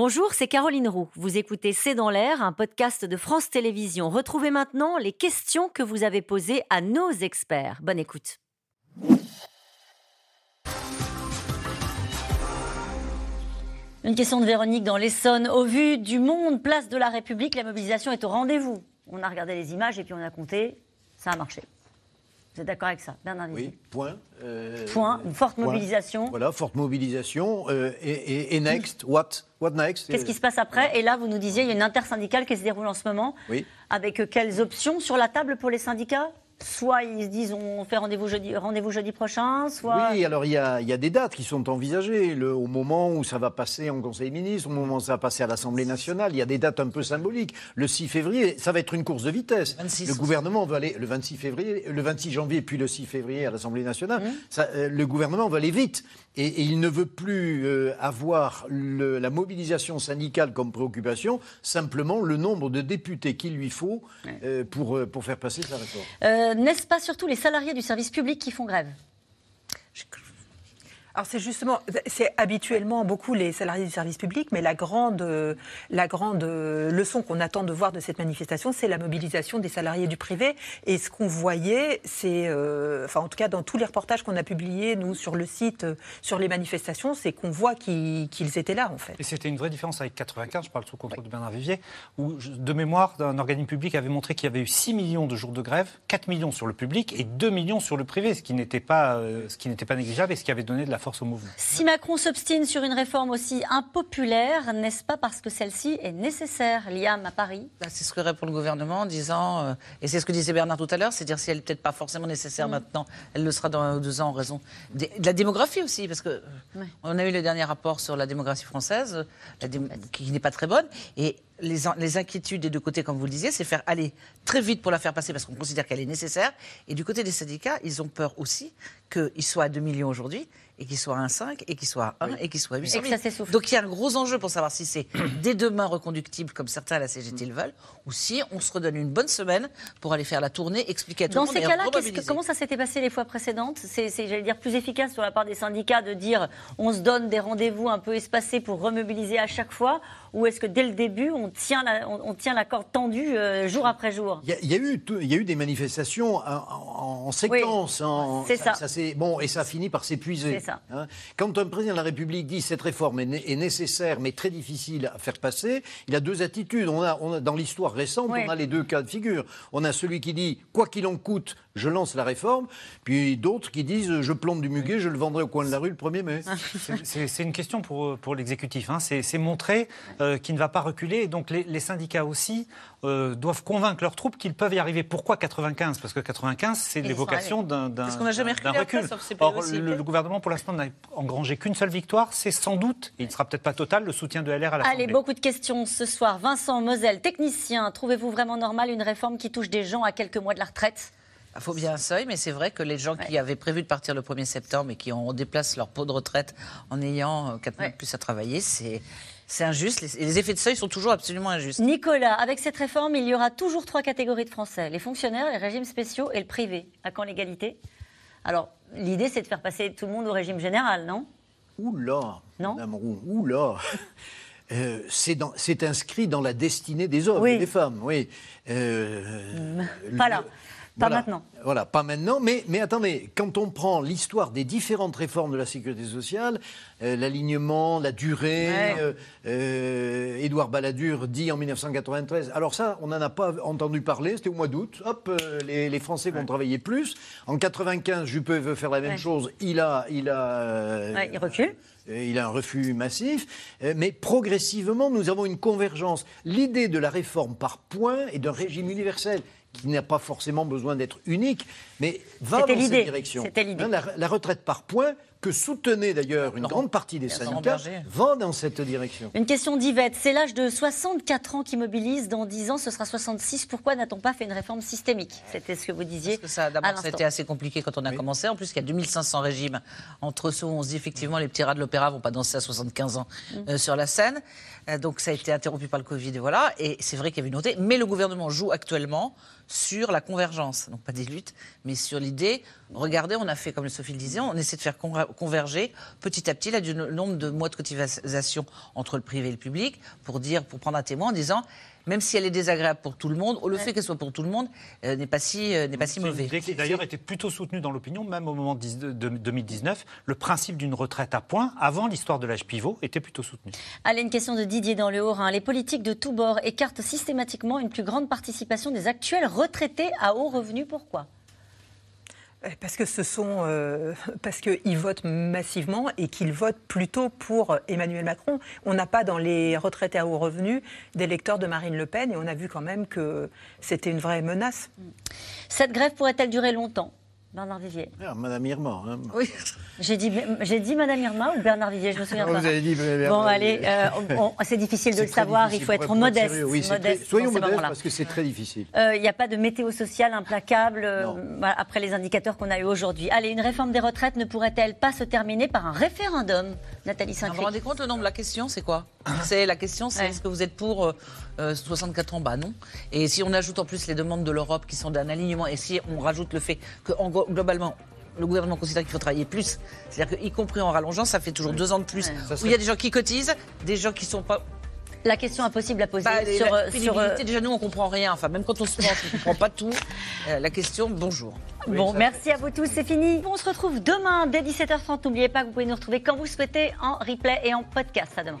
Bonjour, c'est Caroline Roux. Vous écoutez C'est dans l'air, un podcast de France Télévisions. Retrouvez maintenant les questions que vous avez posées à nos experts. Bonne écoute. Une question de Véronique dans l'Essonne. Au vu du monde, place de la République, la mobilisation est au rendez-vous. On a regardé les images et puis on a compté. Ça a marché. Vous êtes d'accord avec ça, Bernard Oui, point. Euh, point, une forte mobilisation. Voilà, forte mobilisation. Euh, et, next, what, what next Qu'est-ce qui se passe après Et là, vous nous disiez, il y a une intersyndicale qui se déroule en ce moment. Oui. Avec quelles options sur la table pour les syndicats? Soit ils se disent on fait rendez-vous jeudi, rendez jeudi prochain, soit... Oui, alors il y a, des dates qui sont envisagées. Le, au moment où ça va passer en Conseil des ministres, au moment où ça va passer à l'Assemblée nationale, il y a des dates un peu symboliques. Le 6 février, ça va être une course de vitesse. le gouvernement va aller le 26 février, le 26 janvier, puis le 6 février à l'Assemblée nationale. Mmh. Euh, le gouvernement va aller vite. Et, il ne veut plus euh, avoir la mobilisation syndicale comme préoccupation, simplement le nombre de députés qu'il lui faut euh, pour, pour faire passer sa réforme. Euh, n'est-ce pas surtout les salariés du service public qui font grève? Alors c'est justement, c'est habituellement beaucoup les salariés du service public, mais la grande, la grande leçon qu'on attend de voir de cette manifestation, c'est la mobilisation des salariés du privé. Et ce qu'on voyait, c'est, euh, enfin en tout cas dans tous les reportages qu'on a publiés nous sur le site, euh, sur les manifestations, c'est qu'on voit qu'ils étaient là en fait. Et c'était une vraie différence avec 95, je parle sous contrôle de Bernard Vivier, où de mémoire, un organisme public avait montré qu'il y avait eu 6 millions de jours de grève, 4 millions sur le public et 2 millions sur le privé, ce qui n'était pas, euh, ce qui n'était pas négligeable et ce qui avait donné de la force si Macron s'obstine sur une réforme aussi impopulaire, n'est-ce pas parce que celle-ci est nécessaire, Liam, à Paris? Bah, C'est ce que répond le gouvernement en disant, euh, et c'est ce que disait Bernard tout à l'heure, c'est-à-dire si elle n'est peut-être pas forcément nécessaire mm. maintenant, elle le sera dans un ou deux ans en raison de, la démographie aussi, parce que on a eu le dernier rapport sur la démographie française, qui n'est pas très bonne, et les, les, inquiétudes des deux côtés, comme vous le disiez, c'est faire aller très vite pour la faire passer parce qu'on considère qu'elle est nécessaire. Et du côté des syndicats, ils ont peur aussi qu'il soit à 2 millions aujourd'hui et qu'il soit à 1,5 et qu'il soit à 1 et qu'il soit à 800 Donc il y a un gros enjeu pour savoir si c'est dès demain reconductible, comme certains à la CGT le veulent, ou si on se redonne une bonne semaine pour aller faire la tournée, expliquer à tout Dans le monde. Dans ces cas-là, comment ça s'était passé les fois précédentes? C'est, j'allais dire, plus efficace sur la part des syndicats de dire on se donne des rendez-vous un peu espacés pour remobiliser à chaque fois ou est-ce que dès le début, on tient la, on, tient la corde tendue euh, jour après jour? Il y, a, eu, il y a eu des manifestations en, séquence. c'est ça. bon, et ça finit par s'épuiser. Hein. Quand un président de la République dit cette réforme est, nécessaire mais très difficile à faire passer, il a deux attitudes. On a, dans l'histoire récente, on a les deux cas de figure. On a celui qui dit quoi qu'il en coûte, je lance la réforme, puis d'autres qui disent je plombe du muguet, je le vendrai au coin de la rue le 1er mai. C'est une question pour, pour l'exécutif. Hein. C'est montrer euh, qu'il ne va pas reculer. Donc les, syndicats aussi euh, doivent convaincre leurs troupes qu'ils peuvent y arriver. Pourquoi 95 Parce que 95, c'est l'évocation d'un recul. Or, le, le, gouvernement, pour l'instant, n'a engrangé qu'une seule victoire. C'est sans doute, et il ne sera peut-être pas total, le soutien de LR à la Allez, beaucoup de questions ce soir. Vincent Moselle, technicien, trouvez-vous vraiment normal une réforme qui touche des gens à quelques mois de la retraite? Il faut bien un seuil, mais c'est vrai que les gens qui avaient prévu de partir le 1er septembre et qui ont déplacé leur pot de retraite en ayant 4 euh, mois de plus à travailler, c'est. C'est injuste. Les, les, effets de seuil sont toujours absolument injustes. Nicolas, avec cette réforme, il y aura toujours trois catégories de Français les fonctionnaires, les régimes spéciaux et le privé. À quand l'égalité? Alors, l'idée, c'est de faire passer tout le monde au régime général, non? Oula Non Madame Roux, oula euh, c'est inscrit dans la destinée des hommes et des femmes, oui. Euh, pas là. Pas maintenant. Voilà, pas maintenant. Mais, mais attendez, quand on prend l'histoire des différentes réformes de la sécurité sociale, euh, l'alignement, la durée, euh, euh, Édouard Balladur dit en 1993. Alors ça, on n'en a pas entendu parler, c'était au mois d'août. Hop, les, Français vont travailler plus. En 95, Juppé veut faire la même chose. Il a. Il, a, il recule il a un refus massif, mais progressivement, nous avons une convergence. L'idée de la réforme par points et d'un régime universel qui n'a pas forcément besoin d'être unique, mais va dans cette direction. Hein, la, la, retraite par points, que soutenait d'ailleurs une grande partie des syndicats, va dans cette direction. Une question d'Yvette. C'est l'âge de 64 ans qui mobilise. Dans 10 ans, ce sera 66. Pourquoi n'a-t-on pas fait une réforme systémique? C'était ce que vous disiez. Parce que ça, d'abord, ça a été assez compliqué quand on a commencé. En plus, il y a 2500 régimes. Entre ceux où on se dit effectivement, les petits rats de l'opéra vont pas danser à 75 ans mm. euh, sur la scène. Euh, donc, ça a été interrompu par le Covid. Et voilà. Et c'est vrai qu'il y avait une nouveauté. Mais le gouvernement joue actuellement sur la convergence. Donc, pas des luttes, mais sur l'idée. Regardez, on a fait, comme le Sophie le disait, on essaie de faire converger petit à petit là, du nombre de mois de cotisation entre le privé et le public pour dire, pour prendre un témoin en disant même si elle est désagréable pour tout le monde, le fait qu'elle soit pour tout le monde euh, n'est pas si, euh, n'est pas si mauvais. Qui d'ailleurs était plutôt soutenu dans l'opinion, même au moment de 2019. Le principe d'une retraite à points, avant l'histoire de l'âge pivot, était plutôt soutenu. Allez, une question de Didier dans le Haut-Rhin. Les politiques de tous bords écartent systématiquement une plus grande participation des actuels retraités à haut revenu. Pourquoi? euh, parce que ce sont euh, qu'ils votent massivement et qu'ils votent plutôt pour Emmanuel Macron. On n'a pas dans les retraités à haut revenu des lecteurs de Marine Le Pen et on a vu quand même que c'était une vraie menace. Cette grève pourrait-elle durer longtemps? Bernard Vivier. Ah, Madame Irma. Hein. Oui. J'ai dit, j'ai dit Madame Irma ou Bernard Vivier, je me souviens pas. Vous avez dit Bon, allez, euh, c'est difficile de le savoir, il faut être modeste. Oui, modeste soyons modestes parce que c'est très difficile. Euh, il n'y a pas de météo sociale implacable euh, après les indicateurs qu'on a eu aujourd'hui. Allez, une réforme des retraites ne pourrait-elle pas se terminer par un référendum? Nathalie saint Vous vous rendez compte le nombre de la question, c'est quoi? C'est la question, c'est est-ce que vous êtes pour 64 ans? Bah non. Et si on ajoute en plus les demandes de l'Europe qui sont d'un alignement, et si on rajoute le fait que globalement le gouvernement considère qu'il faut travailler plus. C'est-à-dire qu'y compris en rallongeant, ça fait toujours deux ans de plus. Où il y a des gens qui cotisent, des gens qui sont pas. La question impossible à poser bah, sur, la sur euh, déjà nous on comprend rien. Enfin même quand on se pense, on comprend pas tout. Euh, la question, bonjour. Bon, merci à vous tous, c'est fini. On se retrouve demain dès 17h30. N'oubliez pas que vous pouvez nous retrouver quand vous souhaitez en replay et en podcast. À demain.